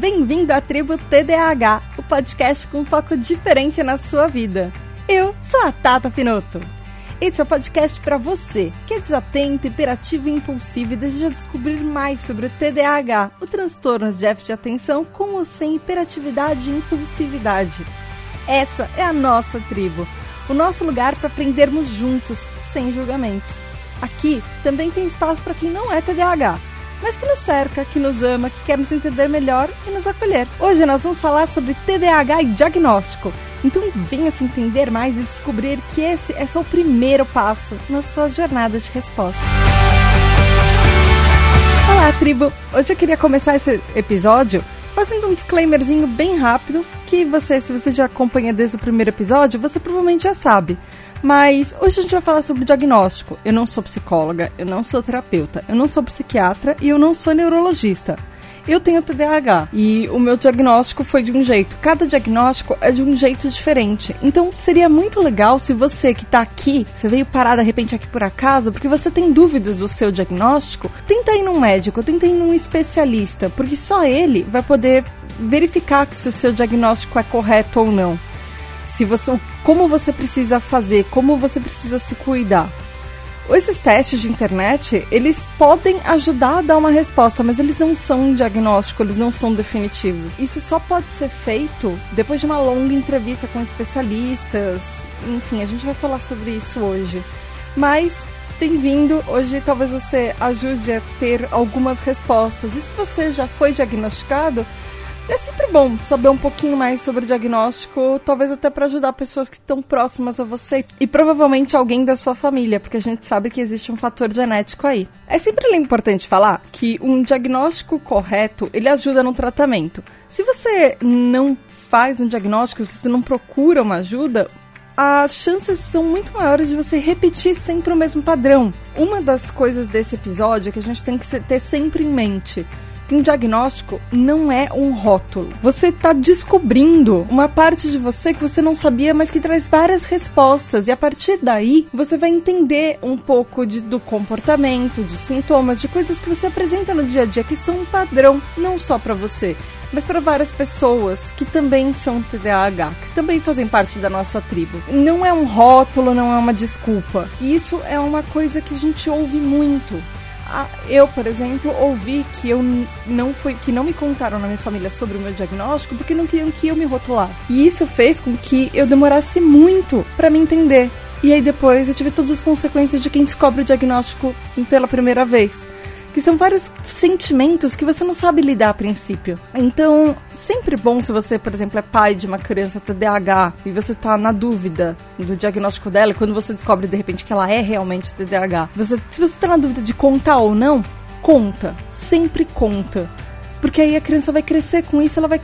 Bem-vindo à Tribo TDAH, o podcast com um foco diferente na sua vida. Eu sou a Tata Finoto. Esse é o podcast para você que é desatento, hiperativo e impulsivo e deseja descobrir mais sobre o TDAH, o transtorno de déficit de atenção com ou sem hiperatividade e impulsividade. Essa é a nossa tribo, o nosso lugar para aprendermos juntos, sem julgamentos. Aqui também tem espaço para quem não é TDAH mas que nos cerca, que nos ama, que quer nos entender melhor e nos acolher. Hoje nós vamos falar sobre TDAH e diagnóstico. Então venha se entender mais e descobrir que esse é só o primeiro passo na sua jornada de resposta. Olá, tribo! Hoje eu queria começar esse episódio fazendo um disclaimerzinho bem rápido que você, se você já acompanha desde o primeiro episódio, você provavelmente já sabe. Mas hoje a gente vai falar sobre diagnóstico. Eu não sou psicóloga, eu não sou terapeuta, eu não sou psiquiatra e eu não sou neurologista. Eu tenho TDAH e o meu diagnóstico foi de um jeito. Cada diagnóstico é de um jeito diferente. Então seria muito legal se você que está aqui, você veio parar de repente aqui por acaso, porque você tem dúvidas do seu diagnóstico, tenta ir num médico, tenta ir num especialista, porque só ele vai poder verificar se o seu diagnóstico é correto ou não se você, como você precisa fazer, como você precisa se cuidar. Esses testes de internet, eles podem ajudar a dar uma resposta, mas eles não são diagnóstico, eles não são definitivos. Isso só pode ser feito depois de uma longa entrevista com especialistas. Enfim, a gente vai falar sobre isso hoje. Mas bem-vindo. Hoje talvez você ajude a ter algumas respostas. E se você já foi diagnosticado, é sempre bom saber um pouquinho mais sobre o diagnóstico, talvez até para ajudar pessoas que estão próximas a você e provavelmente alguém da sua família, porque a gente sabe que existe um fator genético aí. É sempre importante falar que um diagnóstico correto, ele ajuda no tratamento. Se você não faz um diagnóstico, se você não procura uma ajuda, as chances são muito maiores de você repetir sempre o mesmo padrão. Uma das coisas desse episódio é que a gente tem que ter sempre em mente um diagnóstico não é um rótulo. Você está descobrindo uma parte de você que você não sabia, mas que traz várias respostas. E a partir daí, você vai entender um pouco de, do comportamento, de sintomas, de coisas que você apresenta no dia a dia que são um padrão, não só para você mas para várias pessoas que também são TDAH, que também fazem parte da nossa tribo. Não é um rótulo, não é uma desculpa. E isso é uma coisa que a gente ouve muito eu, por exemplo, ouvi que eu não fui, que não me contaram na minha família sobre o meu diagnóstico porque não queriam que eu me rotulasse. E isso fez com que eu demorasse muito para me entender. E aí depois eu tive todas as consequências de quem descobre o diagnóstico pela primeira vez que são vários sentimentos que você não sabe lidar a princípio. Então, sempre bom se você, por exemplo, é pai de uma criança TDAH e você tá na dúvida do diagnóstico dela, quando você descobre de repente que ela é realmente TDAH, você, se você tá na dúvida de contar ou não, conta, sempre conta. Porque aí a criança vai crescer com isso, ela vai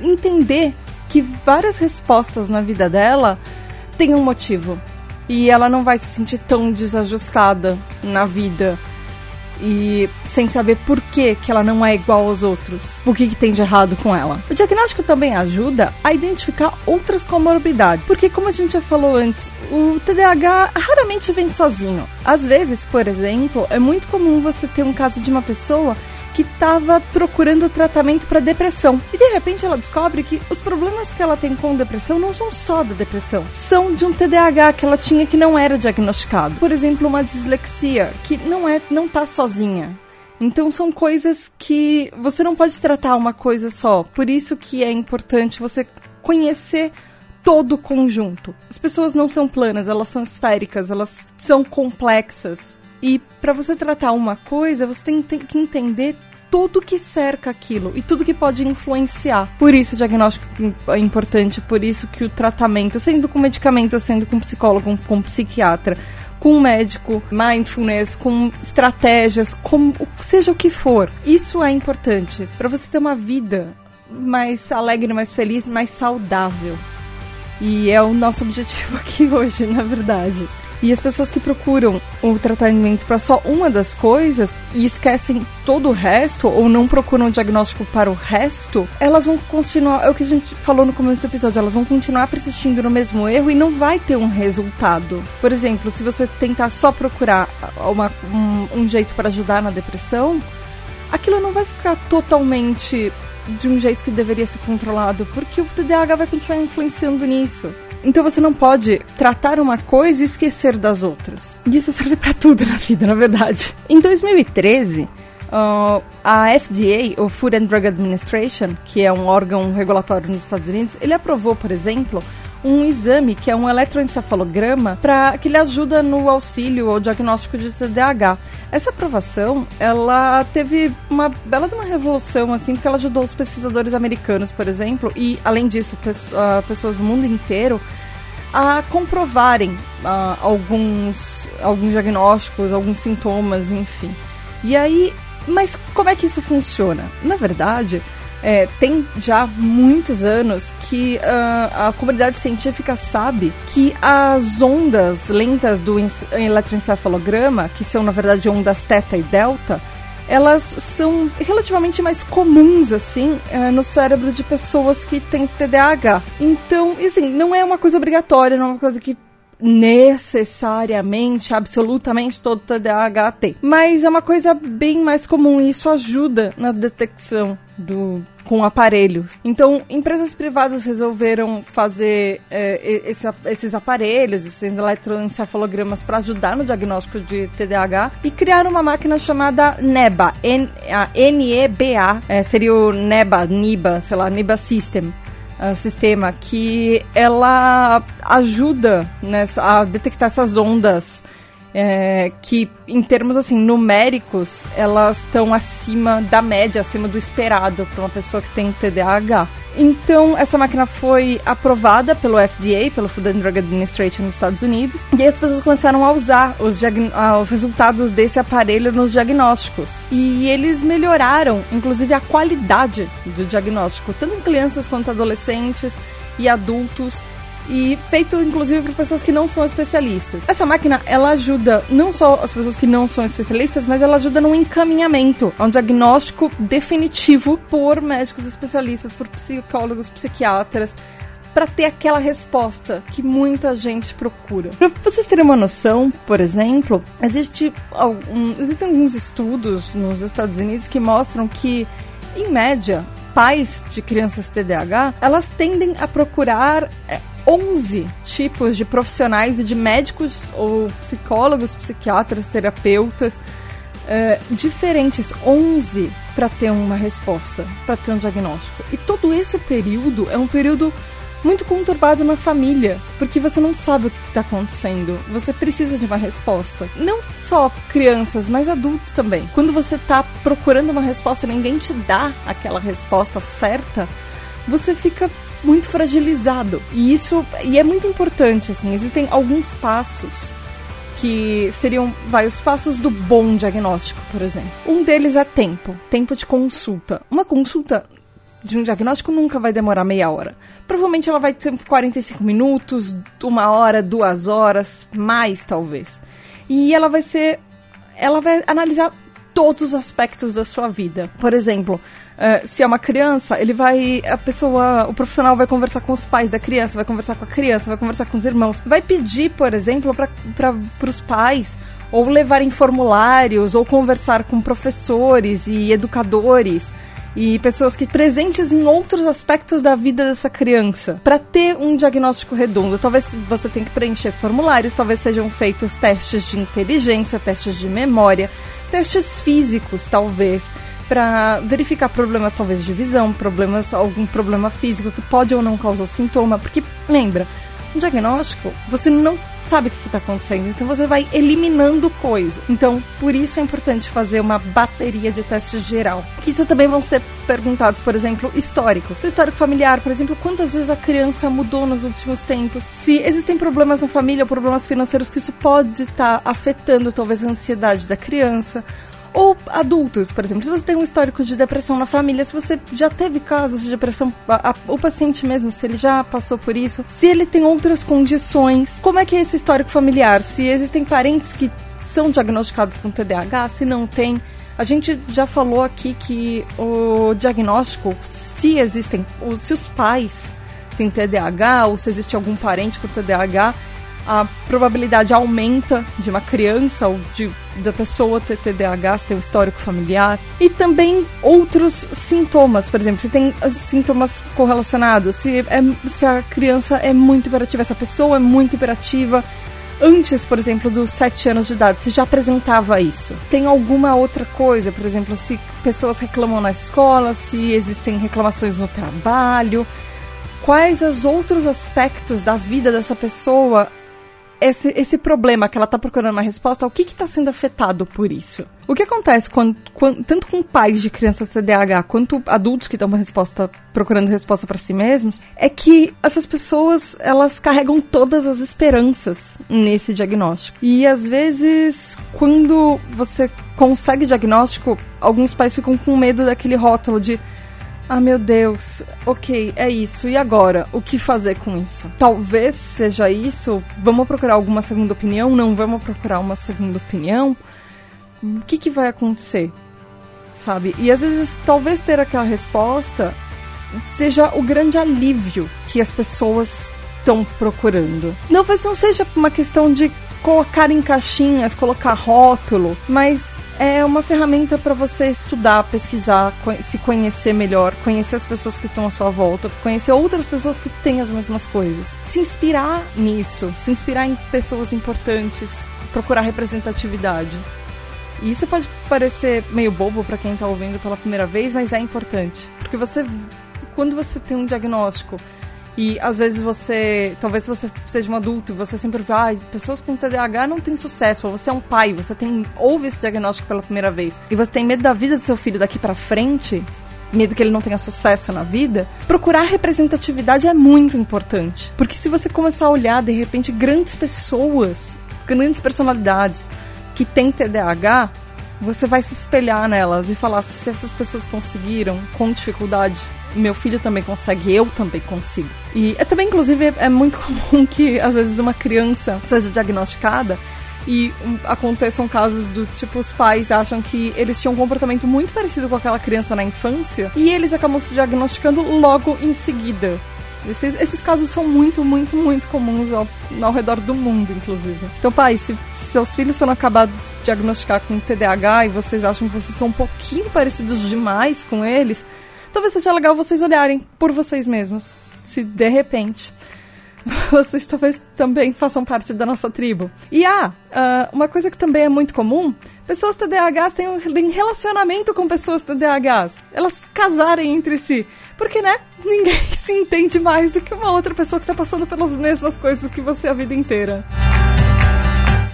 entender que várias respostas na vida dela têm um motivo. E ela não vai se sentir tão desajustada na vida e sem saber por que, que ela não é igual aos outros. O que, que tem de errado com ela. O diagnóstico também ajuda a identificar outras comorbidades, porque como a gente já falou antes, o TDAH raramente vem sozinho. Às vezes, por exemplo, é muito comum você ter um caso de uma pessoa que estava procurando tratamento para depressão. E de repente ela descobre que os problemas que ela tem com depressão não são só da depressão, são de um TDAH que ela tinha que não era diagnosticado. Por exemplo, uma dislexia que não é não tá sozinha. Então são coisas que você não pode tratar uma coisa só. Por isso que é importante você conhecer todo o conjunto. As pessoas não são planas, elas são esféricas, elas são complexas. E para você tratar uma coisa, você tem, que entender tudo que cerca aquilo e tudo que pode influenciar. Por isso o diagnóstico é importante, por isso que o tratamento, sendo com medicamento, sendo com psicólogo, com, com psiquiatra, com médico, mindfulness, com estratégias, com seja o que for. Isso é importante para você ter uma vida mais alegre, mais feliz, mais saudável. E é o nosso objetivo aqui hoje, na verdade. E as pessoas que procuram o tratamento para só uma das coisas e esquecem todo o resto, ou não procuram o diagnóstico para o resto, elas vão continuar, é o que a gente falou no começo do episódio, elas vão continuar persistindo no mesmo erro e não vai ter um resultado. Por exemplo, se você tentar só procurar uma, um, um jeito para ajudar na depressão, aquilo não vai ficar totalmente de um jeito que deveria ser controlado, porque o TDAH vai continuar influenciando nisso. Então você não pode tratar uma coisa e esquecer das outras. E isso serve para tudo na vida, na verdade. Em 2013, Uh, a FDA, o Food and Drug Administration, que é um órgão regulatório nos Estados Unidos, ele aprovou, por exemplo, um exame que é um eletroencefalograma para que ele ajuda no auxílio ou diagnóstico de TDAH. Essa aprovação, ela teve uma bela de uma revolução assim, porque ela ajudou os pesquisadores americanos, por exemplo, e além disso, ah, pessoas do mundo inteiro a comprovarem uh, alguns alguns diagnósticos, alguns sintomas, enfim. E aí mas como é que isso funciona? Na verdade, é, tem já muitos anos que uh, a comunidade científica sabe que as ondas lentas do eletroencefalograma, que são na verdade ondas teta e delta, elas são relativamente mais comuns assim uh, no cérebro de pessoas que têm TDAH. Então, assim, não é uma coisa obrigatória, não é uma coisa que necessariamente, absolutamente todo TDAH tem. Mas é uma coisa bem mais comum e isso ajuda na detecção do com aparelhos. Então, empresas privadas resolveram fazer é, esse, esses aparelhos, esses eletroencefalogramas para ajudar no diagnóstico de TDAH e criaram uma máquina chamada NEBA, N, a NEBA, é, seria o NEBA, NIBA, sei lá, NIBA System uh, sistema que ela ajuda nessa, a detectar essas ondas é, que, em termos assim numéricos, elas estão acima da média, acima do esperado para uma pessoa que tem TDAH. Então, essa máquina foi aprovada pelo FDA, pelo Food and Drug Administration nos Estados Unidos, e aí as pessoas começaram a usar os, os resultados desse aparelho nos diagnósticos. E eles melhoraram, inclusive, a qualidade do diagnóstico, tanto em crianças quanto adolescentes e adultos e feito inclusive para pessoas que não são especialistas. Essa máquina, ela ajuda não só as pessoas que não são especialistas, mas ela ajuda no encaminhamento a um diagnóstico definitivo por médicos especialistas, por psicólogos, psiquiatras, para ter aquela resposta que muita gente procura. Para vocês terem uma noção, por exemplo, existe algum, existem alguns estudos nos Estados Unidos que mostram que, em média, pais de crianças TDAH, elas tendem a procurar é, 11 tipos de profissionais e de médicos ou psicólogos, psiquiatras, terapeutas uh, diferentes, 11 para ter uma resposta, para ter um diagnóstico. E todo esse período é um período muito conturbado na família, porque você não sabe o que está acontecendo. Você precisa de uma resposta. Não só crianças, mas adultos também. Quando você está procurando uma resposta e ninguém te dá aquela resposta certa, você fica muito fragilizado. E isso e é muito importante, assim, existem alguns passos que seriam vai os passos do bom diagnóstico, por exemplo. Um deles é tempo, tempo de consulta. Uma consulta de um diagnóstico nunca vai demorar meia hora. Provavelmente ela vai ter 45 minutos, uma hora, duas horas, mais talvez. E ela vai ser ela vai analisar todos os aspectos da sua vida. Por exemplo, Uh, se é uma criança, ele vai. A pessoa, o profissional vai conversar com os pais da criança, vai conversar com a criança, vai conversar com os irmãos. Vai pedir, por exemplo, para os pais ou levarem formulários ou conversar com professores e educadores e pessoas que presentes em outros aspectos da vida dessa criança para ter um diagnóstico redondo. Talvez você tenha que preencher formulários, talvez sejam feitos testes de inteligência, testes de memória, testes físicos, talvez para verificar problemas talvez de visão, problemas algum problema físico que pode ou não causar sintoma, porque lembra, um diagnóstico você não sabe o que está acontecendo, então você vai eliminando coisa. Então, por isso é importante fazer uma bateria de testes geral. Que isso também vão ser perguntados, por exemplo, históricos. O histórico familiar, por exemplo, quantas vezes a criança mudou nos últimos tempos? Se existem problemas na família problemas financeiros que isso pode estar tá afetando talvez a ansiedade da criança ou adultos, por exemplo, se você tem um histórico de depressão na família, se você já teve casos de depressão, a, a, o paciente mesmo, se ele já passou por isso, se ele tem outras condições, como é que é esse histórico familiar? Se existem parentes que são diagnosticados com TDAH, se não tem. A gente já falou aqui que o diagnóstico, se existem, se os pais têm TDAH ou se existe algum parente com TDAH, a probabilidade aumenta de uma criança ou de da pessoa ter TDAH, se tem um histórico familiar. E também outros sintomas, por exemplo, se tem sintomas correlacionados, se, é, se a criança é muito hiperativa, essa pessoa é muito hiperativa, antes, por exemplo, dos 7 anos de idade, se já apresentava isso? Tem alguma outra coisa, por exemplo, se pessoas reclamam na escola, se existem reclamações no trabalho? Quais os outros aspectos da vida dessa pessoa esse, esse problema que ela está procurando uma resposta, o que está sendo afetado por isso? O que acontece quando, quando, tanto com pais de crianças TDAH quanto adultos que estão resposta, procurando resposta para si mesmos, é que essas pessoas elas carregam todas as esperanças nesse diagnóstico. E às vezes, quando você consegue diagnóstico, alguns pais ficam com medo daquele rótulo de ah, meu Deus, ok, é isso. E agora? O que fazer com isso? Talvez seja isso. Vamos procurar alguma segunda opinião? Não vamos procurar uma segunda opinião? O que, que vai acontecer? Sabe? E às vezes, talvez ter aquela resposta seja o grande alívio que as pessoas estão procurando. Talvez não seja uma questão de colocar em caixinhas, colocar rótulo, mas é uma ferramenta para você estudar, pesquisar, se conhecer melhor, conhecer as pessoas que estão à sua volta, conhecer outras pessoas que têm as mesmas coisas. Se inspirar nisso, se inspirar em pessoas importantes, procurar representatividade. E isso pode parecer meio bobo para quem está ouvindo pela primeira vez, mas é importante. Porque você, quando você tem um diagnóstico e às vezes você, talvez você seja um adulto e você sempre vê, ah, pessoas com TDAH não têm sucesso, ou você é um pai, você tem ouve esse diagnóstico pela primeira vez, e você tem medo da vida do seu filho daqui para frente, medo que ele não tenha sucesso na vida, procurar representatividade é muito importante. Porque se você começar a olhar, de repente, grandes pessoas, grandes personalidades que têm TDAH, você vai se espelhar nelas e falar se essas pessoas conseguiram com dificuldade meu filho também consegue, eu também consigo. E é também, inclusive, é, muito comum que às vezes uma criança seja diagnosticada e aconteçam casos do tipo os pais acham que eles tinham um comportamento muito parecido com aquela criança na infância e eles acabam se diagnosticando logo em seguida. Esses, esses casos são muito, muito, muito comuns ao, ao redor do mundo, inclusive. Então, pai, se, se seus filhos foram acabar de diagnosticar com TDAH e vocês acham que vocês são um pouquinho parecidos demais com eles, talvez seja legal vocês olharem por vocês mesmos. Se de repente vocês talvez também façam parte da nossa tribo. E ah, uh, uma coisa que também é muito comum: pessoas TDAHs têm um relacionamento com pessoas TDAHs. Elas casarem entre si. Porque, né? Ninguém se entende mais do que uma outra pessoa que está passando pelas mesmas coisas que você a vida inteira.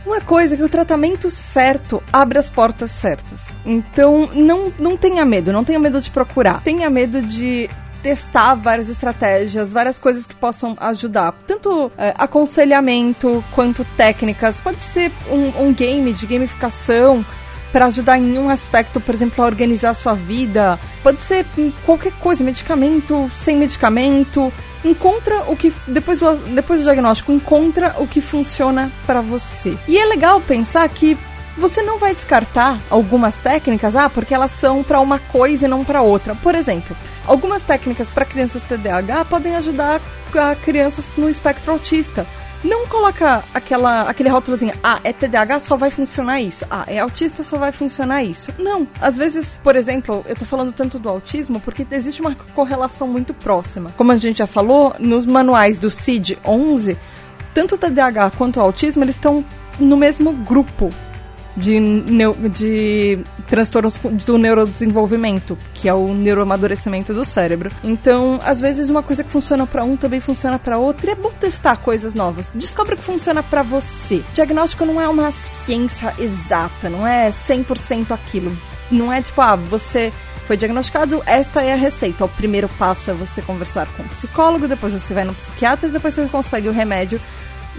Uma coisa é que o tratamento certo abre as portas certas. Então, não, não tenha medo, não tenha medo de procurar. Tenha medo de testar várias estratégias, várias coisas que possam ajudar. Tanto é, aconselhamento quanto técnicas. Pode ser um, um game de gamificação para ajudar em um aspecto, por exemplo, a organizar a sua vida. Pode ser qualquer coisa, medicamento, sem medicamento. Encontra o que depois do, depois do diagnóstico, encontra o que funciona para você. E é legal pensar que você não vai descartar algumas técnicas, ah, porque elas são para uma coisa e não para outra. Por exemplo, algumas técnicas para crianças TDAH podem ajudar a crianças no espectro autista não coloca aquela, aquele rótulozinho, ah, é TDAH, só vai funcionar isso. Ah, é autista, só vai funcionar isso. Não. Às vezes, por exemplo, eu tô falando tanto do autismo porque existe uma correlação muito próxima. Como a gente já falou, nos manuais do CID-11, tanto o TDAH quanto o autismo, eles estão no mesmo grupo de, de transtornos do neurodesenvolvimento, que é o neuroamadurecimento do cérebro. Então, às vezes, uma coisa que funciona para um também funciona para outro, e é bom testar coisas novas. Descobre o que funciona para você. Diagnóstico não é uma ciência exata, não é 100% aquilo. Não é tipo, ah, você foi diagnosticado, esta é a receita. O primeiro passo é você conversar com o psicólogo, depois você vai no psiquiatra e depois você consegue o remédio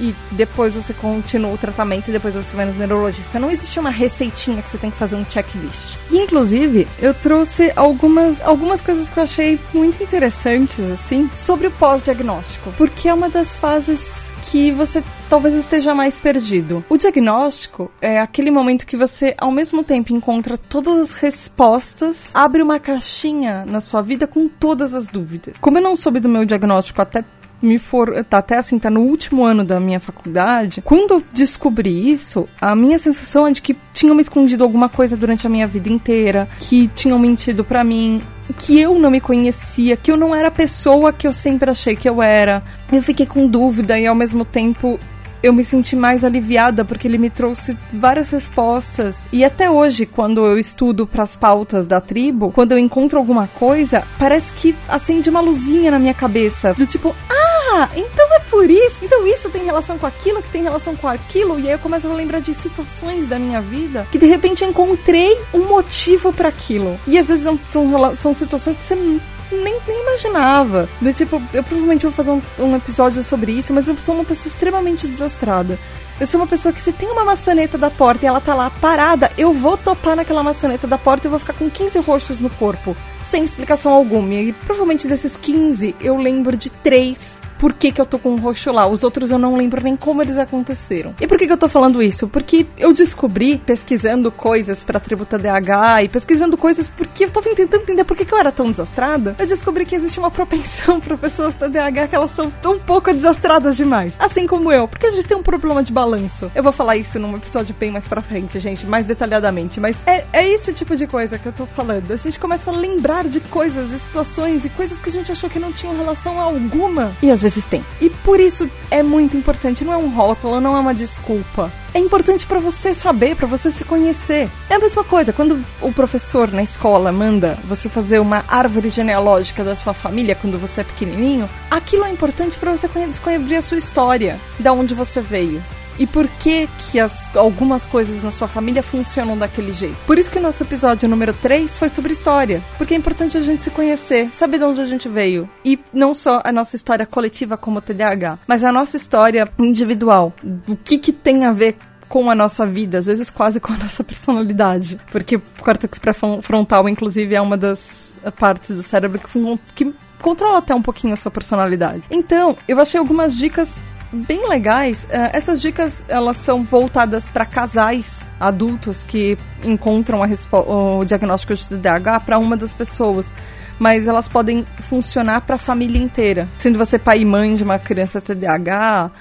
e depois você continua o tratamento e depois você vai no neurologista. Não existe uma receitinha que você tem que fazer um checklist. Inclusive, eu trouxe algumas, algumas coisas que eu achei muito interessantes, assim, sobre o pós-diagnóstico. Porque é uma das fases que você talvez esteja mais perdido. O diagnóstico é aquele momento que você, ao mesmo tempo, encontra todas as respostas, abre uma caixinha na sua vida com todas as dúvidas. Como eu não soube do meu diagnóstico até me for, tá até assim, tá no último ano da minha faculdade, quando eu descobri isso, a minha sensação é de que tinham me escondido alguma coisa durante a minha vida inteira, que tinham mentido para mim, que eu não me conhecia, que eu não era a pessoa que eu sempre achei que eu era. Eu fiquei com dúvida e ao mesmo tempo eu me senti mais aliviada porque ele me trouxe várias respostas. E até hoje, quando eu estudo para as pautas da tribo, quando eu encontro alguma coisa, parece que acende uma luzinha na minha cabeça. Do tipo, ah, então é por isso. Então isso tem relação com aquilo, que tem relação com aquilo. E aí eu começo a lembrar de situações da minha vida que de repente encontrei um motivo para aquilo. E às vezes são, são, são situações que você nem, nem imaginava. Do tipo, eu provavelmente vou fazer um, um episódio sobre isso, mas eu sou uma pessoa extremamente desastrada. Eu sou uma pessoa que se tem uma maçaneta da porta e ela tá lá parada, eu vou topar naquela maçaneta da porta e vou ficar com 15 roxos no corpo, sem explicação alguma. E provavelmente desses 15, eu lembro de 3 por que, que eu tô com um roxo lá. Os outros eu não lembro nem como eles aconteceram. E por que, que eu tô falando isso? Porque eu descobri, pesquisando coisas pra tributa DH e pesquisando coisas porque eu tava tentando entender por que, que eu era tão desastrada, eu descobri que existe uma propensão para pessoas da DH que elas são tão pouco desastradas demais. Assim como eu, porque a gente tem um problema de balanço. Eu vou falar isso num episódio bem mais pra frente, gente, mais detalhadamente, mas é, é esse tipo de coisa que eu tô falando. A gente começa a lembrar de coisas e situações e coisas que a gente achou que não tinham relação alguma. E às vezes E por isso é muito importante, não é um rótulo, não é uma desculpa. É importante para você saber, para você se conhecer. É a mesma coisa, quando o professor na escola manda você fazer uma árvore genealógica da sua família quando você é pequenininho, aquilo é importante para você descobrir a sua história, da onde você veio e por que que as, algumas coisas na sua família funcionam daquele jeito. Por isso que nosso episódio número 3 foi sobre história, porque é importante a gente se conhecer, saber de onde a gente veio e não só a nossa história coletiva como TDAH, mas a nossa história individual. O que que tem a ver com a nossa vida, às vezes quase com a nossa personalidade. Porque o córtex pré-frontal, inclusive, é uma das partes do cérebro que, que controla até um pouquinho a sua personalidade. Então, eu achei algumas dicas bem legais. Uh, essas dicas elas são voltadas para casais adultos que encontram o diagnóstico de TDAH para uma das pessoas. Mas elas podem funcionar para a família inteira. Sendo você pai e mãe de uma criança TDAH,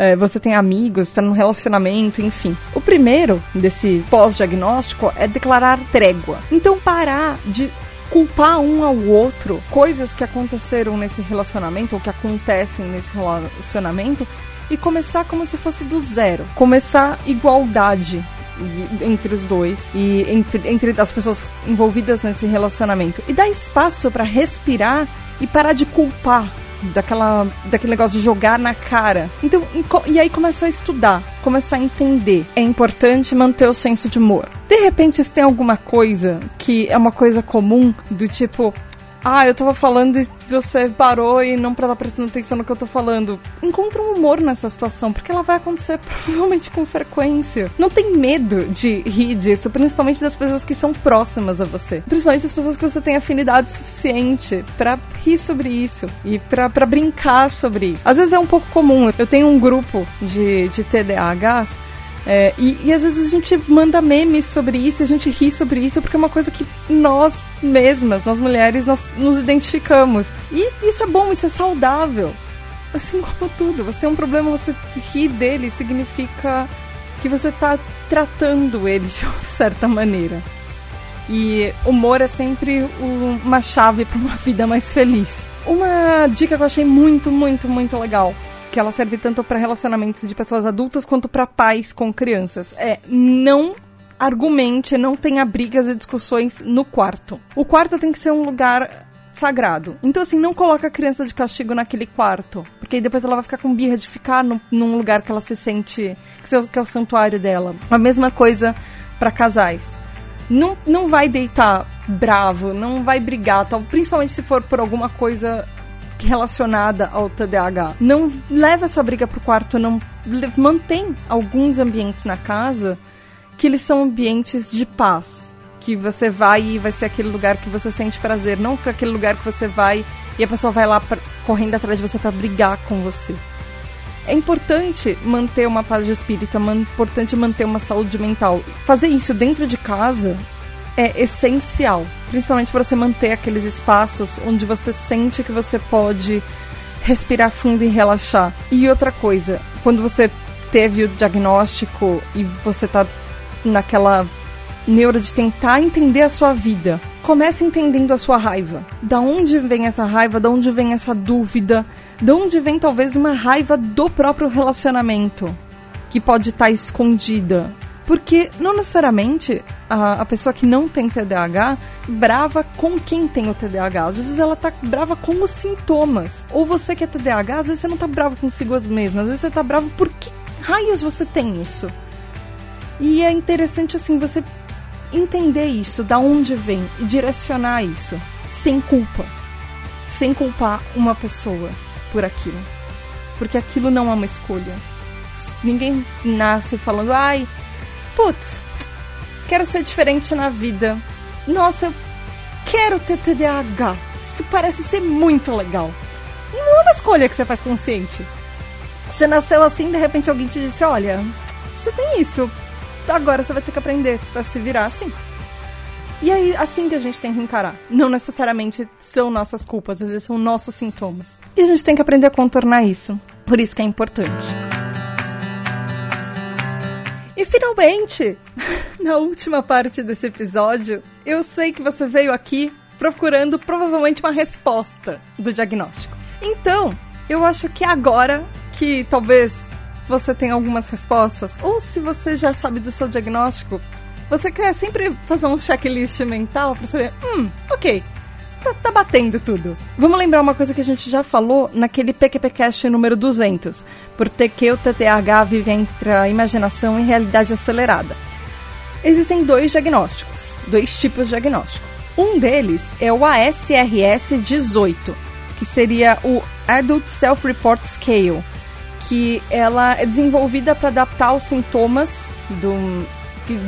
é, você tem amigos, está num relacionamento, enfim. O primeiro desse pós-diagnóstico é declarar trégua. Então, parar de culpar um ao outro coisas que aconteceram nesse relacionamento ou que acontecem nesse relacionamento e começar como se fosse do zero. Começar igualdade entre os dois e entre, entre as pessoas envolvidas nesse relacionamento. E dar espaço para respirar e parar de culpar daquela, daquele negócio de jogar na cara. Então, e aí começar a estudar, começar a entender. É importante manter o senso de humor. De repente, se tem alguma coisa que é uma coisa comum, do tipo, ah, eu tava falando e você parou e não tá prestando atenção no que eu tô falando. Encontra um humor nessa situação, porque ela vai acontecer provavelmente com frequência. Não tem medo de rir disso, principalmente das pessoas que são próximas a você. Principalmente das pessoas que você tem afinidade suficiente para rir sobre isso e para brincar sobre. Às vezes é um pouco comum. Eu tenho um grupo de, de TDAHs é, e, e, às vezes a gente manda memes sobre isso, a gente ri sobre isso, porque é uma coisa que nós mesmas, nós mulheres, nós nos identificamos. E isso é bom, isso é saudável. Assim como tudo, você tem um problema, você rir dele significa que você está tratando ele de uma certa maneira. E humor é sempre uma chave para uma vida mais feliz. Uma dica que eu achei muito, muito, muito legal que ela serve tanto para relacionamentos de pessoas adultas quanto para pais com crianças. É não argumente, não tenha brigas e discussões no quarto. O quarto tem que ser um lugar sagrado. Então, assim, não coloca a criança de castigo naquele quarto. Porque depois ela vai ficar com birra de ficar no, num lugar que ela se sente. que é o santuário dela. A mesma coisa para casais. Não, não vai deitar bravo, não vai brigar, tal, principalmente se for por alguma coisa relacionada ao TDAH. Não leva essa briga pro quarto, não mantém alguns ambientes na casa que eles são ambientes de paz, que você vai e vai ser aquele lugar que você sente prazer, não aquele lugar que você vai e a pessoa vai lá pra, correndo atrás de você para brigar com você. É importante manter uma paz de espírito, é importante manter uma saúde mental. Fazer isso dentro de casa é essencial, principalmente para você manter aqueles espaços onde você sente que você pode respirar fundo e relaxar. E outra coisa, quando você teve o diagnóstico e você tá naquela neura de tentar entender a sua vida, comece entendendo a sua raiva. Da onde vem essa raiva? Da onde vem essa dúvida? Da onde vem talvez uma raiva do próprio relacionamento que pode estar tá escondida? Porque não necessariamente a, a, pessoa que não tem TDAH brava com quem tem o TDAH. Às vezes ela tá brava com os sintomas. Ou você que é TDAH, às vezes você não tá bravo consigo mesmo. Às vezes você tá bravo por que raios você tem isso. E é interessante assim você entender isso, da onde vem e direcionar isso sem culpa. Sem culpar uma pessoa por aquilo. Porque aquilo não é uma escolha. Ninguém nasce falando, ai, putz, quero ser diferente na vida. Nossa, eu quero ter TDAH. Isso parece ser muito legal. Não é uma escolha que você faz consciente. Você nasceu assim, de repente alguém te disse: Olha, você tem isso. Agora você vai ter que aprender a se virar assim. E aí, assim que a gente tem que encarar. Não necessariamente são nossas culpas, às vezes são nossos sintomas. E a gente tem que aprender a contornar isso. Por isso que é importante. E finalmente, na última parte desse episódio, eu sei que você veio aqui procurando provavelmente uma resposta do diagnóstico. Então, eu acho que agora que talvez você tenha algumas respostas, ou se você já sabe do seu diagnóstico, você quer sempre fazer um checklist mental para saber, hum, ok, tá, tá, batendo tudo. Vamos lembrar uma coisa que a gente já falou naquele PQPcast número 200. Porque o TTAH vive entre a imaginação e realidade acelerada. Existem dois diagnósticos, dois tipos de diagnóstico. Um deles é o ASRS 18, que seria o Adult Self-Report Scale, que ela é desenvolvida para adaptar os sintomas do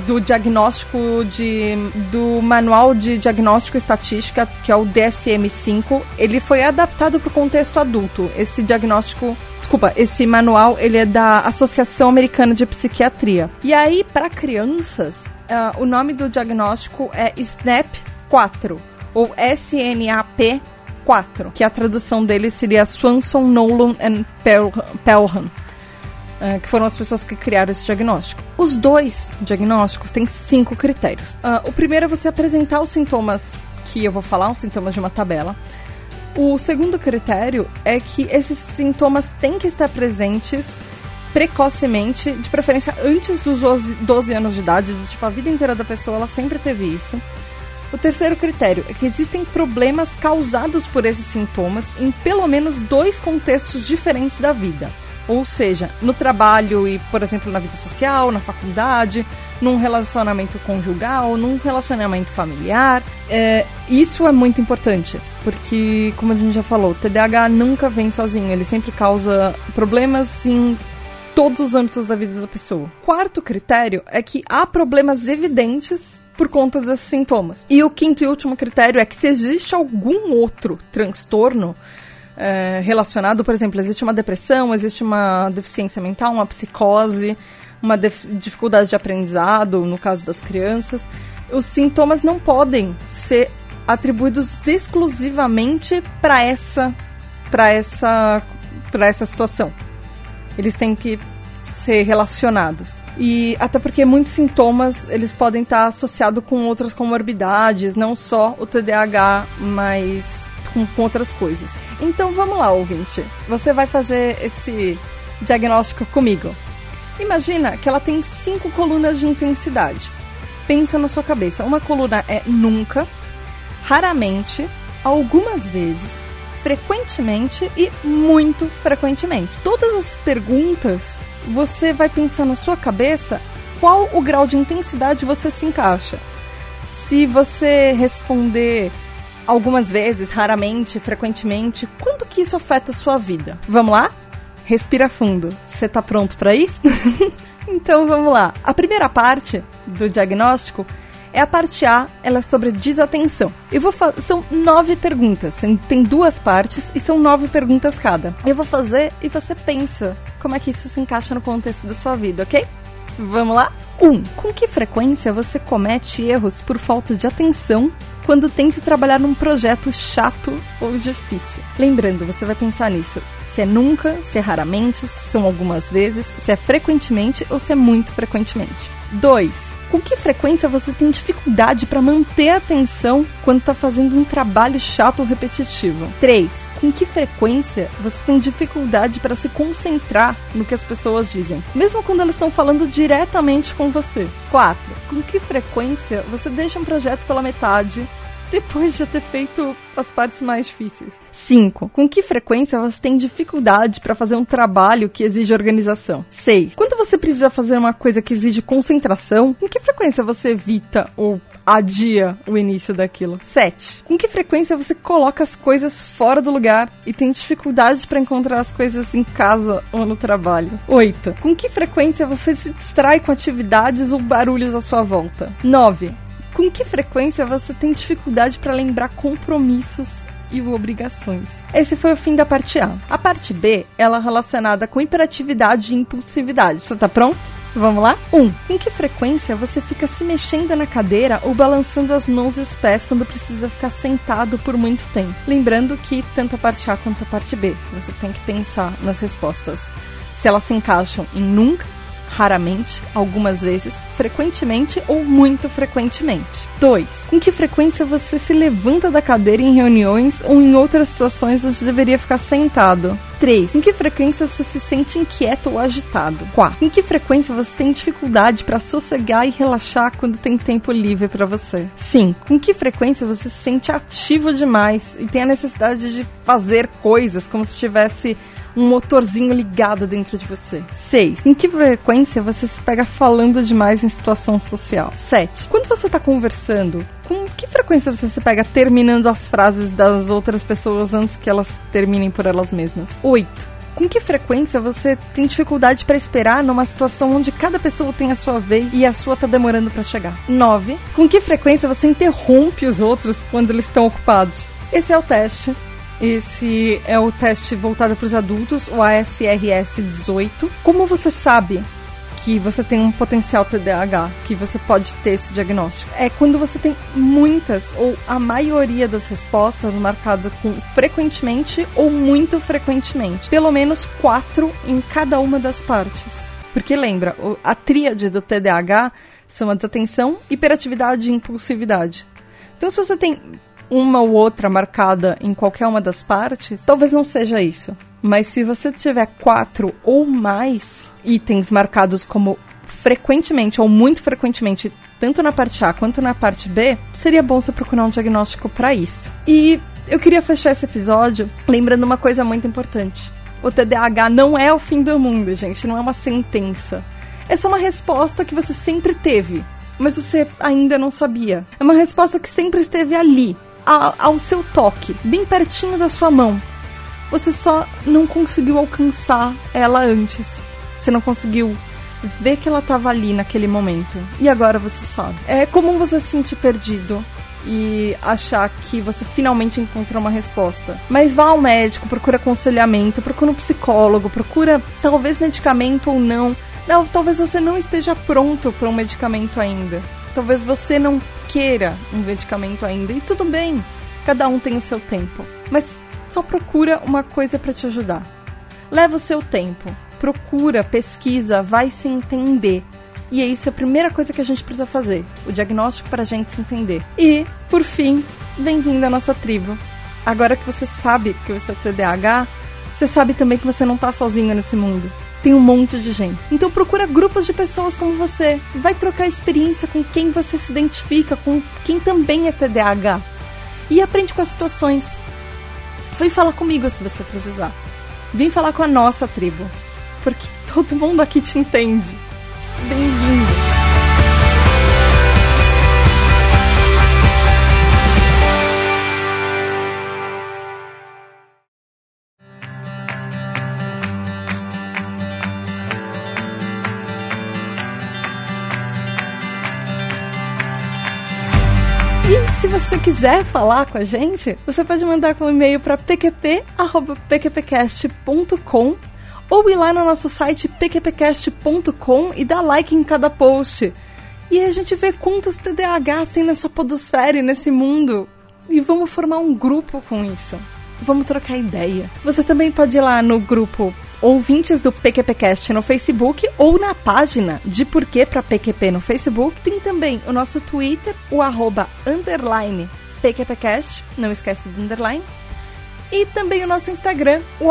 do diagnóstico de do manual de diagnóstico e estatística, que é o DSM-5, ele foi adaptado para o contexto adulto. Esse diagnóstico Desculpa, esse manual ele é da Associação Americana de Psiquiatria. E aí, para crianças, uh, o nome do diagnóstico é SNAP 4 ou SNAP 4, que a tradução dele seria Swanson, Nolan and Pelham. Uh, que foram as pessoas que criaram esse diagnóstico. Os dois diagnósticos têm cinco critérios. Uh, o primeiro é você apresentar os sintomas que eu vou falar, os sintomas de uma tabela. O segundo critério é que esses sintomas têm que estar presentes precocemente, de preferência antes dos 12 anos de idade, tipo, a vida inteira da pessoa, ela sempre teve isso. O terceiro critério é que existem problemas causados por esses sintomas em pelo menos dois contextos diferentes da vida. Ou seja, no trabalho e, por exemplo, na vida social, na faculdade, num relacionamento conjugal, num relacionamento familiar. É, isso é muito importante, porque, como a gente já falou, o TDAH nunca vem sozinho, ele sempre causa problemas em todos os âmbitos da vida da pessoa. Quarto critério é que há problemas evidentes por conta desses sintomas. E o quinto e último critério é que se existe algum outro transtorno é, relacionado, por exemplo, existe uma depressão, existe uma deficiência mental, uma psicose, uma dificuldade de aprendizado, no caso das crianças, os sintomas não podem ser atribuídos exclusivamente para essa para essa para essa situação. Eles têm que ser relacionados. E até porque muitos sintomas eles podem estar associados com outras comorbidades, não só o TDAH, mas com, com outras coisas. Então vamos lá, ouvinte. Você vai fazer esse diagnóstico comigo. Imagina que ela tem cinco colunas de intensidade. Pensa na sua cabeça. Uma coluna é nunca, raramente, algumas vezes, frequentemente e muito frequentemente. Todas as perguntas, você vai pensar na sua cabeça qual o grau de intensidade você se encaixa. Se você responder algumas vezes, raramente, frequentemente, quanto que isso afeta a sua vida? Vamos lá? Respira fundo. Você tá pronto para isso? então vamos lá. A primeira parte do diagnóstico é a parte A, ela é sobre desatenção. Eu vou são nove perguntas, tem duas partes e são nove perguntas cada. Eu vou fazer e você pensa como é que isso se encaixa no contexto da sua vida, ok? Vamos lá? 1. Um, com que frequência você comete erros por falta de atenção quando tente trabalhar num projeto chato ou difícil. Lembrando, você vai pensar nisso. Se é nunca, se é raramente, se são algumas vezes, se é frequentemente ou se é muito frequentemente. 2. Com que frequência você tem dificuldade para manter a atenção quando está fazendo um trabalho chato ou repetitivo? 3. Com que frequência você tem dificuldade para se concentrar no que as pessoas dizem, mesmo quando elas estão falando diretamente com você? 4. Com que frequência você deixa um projeto pela metade depois de já ter feito as partes mais difíceis. 5. Com que frequência você tem dificuldade para fazer um trabalho que exige organização? 6. Quando você precisa fazer uma coisa que exige concentração, com que frequência você evita ou adia o início daquilo? 7. Com que frequência você coloca as coisas fora do lugar e tem dificuldade para encontrar as coisas em casa ou no trabalho? 8. Com que frequência você se distrai com atividades ou barulhos à sua volta? 9 com que frequência você tem dificuldade para lembrar compromissos e obrigações. Esse foi o fim da parte A. A parte B, ela é relacionada com hiperatividade e impulsividade. Você tá pronto? Vamos lá? 1. Um, em que frequência você fica se mexendo na cadeira ou balançando as mãos e os pés quando precisa ficar sentado por muito tempo? Lembrando que tanto a parte A quanto a parte B, você tem que pensar nas respostas. Se elas se encaixam em nunca, raramente, algumas vezes, frequentemente ou muito frequentemente. 2. Com que frequência você se levanta da cadeira em reuniões ou em outras situações onde deveria ficar sentado? 3. Em que frequência você se sente inquieto ou agitado? 4. Em que frequência você tem dificuldade para sossegar e relaxar quando tem tempo livre para você? 5. Com que frequência você se sente ativo demais e tem a necessidade de fazer coisas como se estivesse um motorzinho ligado dentro de você. 6. Em que frequência você se pega falando demais em situação social? 7. Quando você está conversando, com que frequência você se pega terminando as frases das outras pessoas antes que elas terminem por elas mesmas? 8 com que frequência você tem dificuldade para esperar numa situação onde cada pessoa tem a sua vez e a sua tá demorando para chegar? 9. Com que frequência você interrompe os outros quando eles estão ocupados? Esse é o teste. Esse é o teste voltado para os adultos, o ASRS 18. Como você sabe que você tem um potencial TDAH, que você pode ter esse diagnóstico. É quando você tem muitas ou a maioria das respostas marcadas com frequentemente ou muito frequentemente. Pelo menos quatro em cada uma das partes. Porque lembra, a tríade do TDAH são a desatenção, hiperatividade e impulsividade. Então, se você tem uma ou outra marcada em qualquer uma das partes, talvez não seja isso. Mas se você tiver quatro ou mais itens marcados como frequentemente ou muito frequentemente, tanto na parte A quanto na parte B, seria bom você procurar um diagnóstico para isso. E eu queria fechar esse episódio lembrando uma coisa muito importante. O TDAH não é o fim do mundo, gente, não é uma sentença. É só uma resposta que você sempre teve, mas você ainda não sabia. É uma resposta que sempre esteve ali, ao seu toque, bem pertinho da sua mão. Você só não conseguiu alcançar ela antes. Você não conseguiu ver que ela estava ali naquele momento. E agora você sabe. É comum você se sentir perdido e achar que você finalmente encontrou uma resposta. Mas vá ao médico, procura aconselhamento, procura um psicólogo, procura talvez medicamento ou não. Não, talvez você não esteja pronto para um medicamento ainda. Talvez você não queira um medicamento ainda. E tudo bem, cada um tem o seu tempo. Mas só procura uma coisa para te ajudar. Leva o seu tempo. Procura, pesquisa, vai se entender. E é isso a primeira coisa que a gente precisa fazer: o diagnóstico para a gente se entender. E, por fim, bem-vindo à nossa tribo. Agora que você sabe que você é TDAH, você sabe também que você não está sozinho nesse mundo tem um monte de gente. Então procura grupos de pessoas como você. Vai trocar experiência com quem você se identifica, com quem também é TDAH. E aprende com as situações. Vem falar comigo se você precisar. Vem falar com a nossa tribo. Porque todo mundo aqui te entende. Bem-vindo! Quiser falar com a gente, você pode mandar um e-mail para pqp.pqpcast.com ou ir lá no nosso site pqpcast.com e dar like em cada post. E a gente vê quantos TDAHs tem nessa podosfera e nesse mundo. E vamos formar um grupo com isso. Vamos trocar ideia. Você também pode ir lá no grupo ouvintes do PQPcast no Facebook ou na página de Porquê para PQP no Facebook. Tem também o nosso Twitter, o arroba underline PQPcast, não esquece do underline. E também o nosso Instagram, o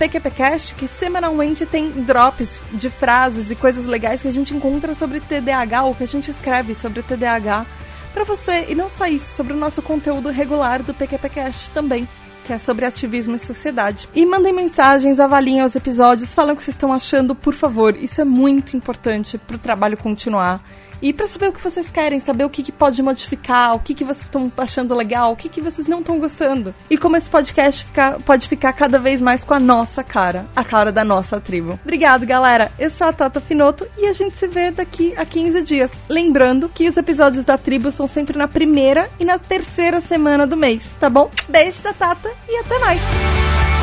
PQPcast, que semanalmente tem drops de frases e coisas legais que a gente encontra sobre TDAH ou que a gente escreve sobre TDAH para você e não só isso, sobre o nosso conteúdo regular do PQPcast também que é sobre ativismo e sociedade. E mandem mensagens, avaliem os episódios, falem o que vocês estão achando, por favor. Isso é muito importante para o trabalho continuar. E para saber o que vocês querem, saber o que, que pode modificar, o que, que vocês estão achando legal, o que, que vocês não estão gostando. E como esse podcast fica, pode ficar cada vez mais com a nossa cara, a cara da nossa tribo. Obrigado, galera. Eu sou a Tata Finoto e a gente se vê daqui a 15 dias. Lembrando que os episódios da tribo são sempre na primeira e na terceira semana do mês, tá bom? Beijo da Tata e até mais!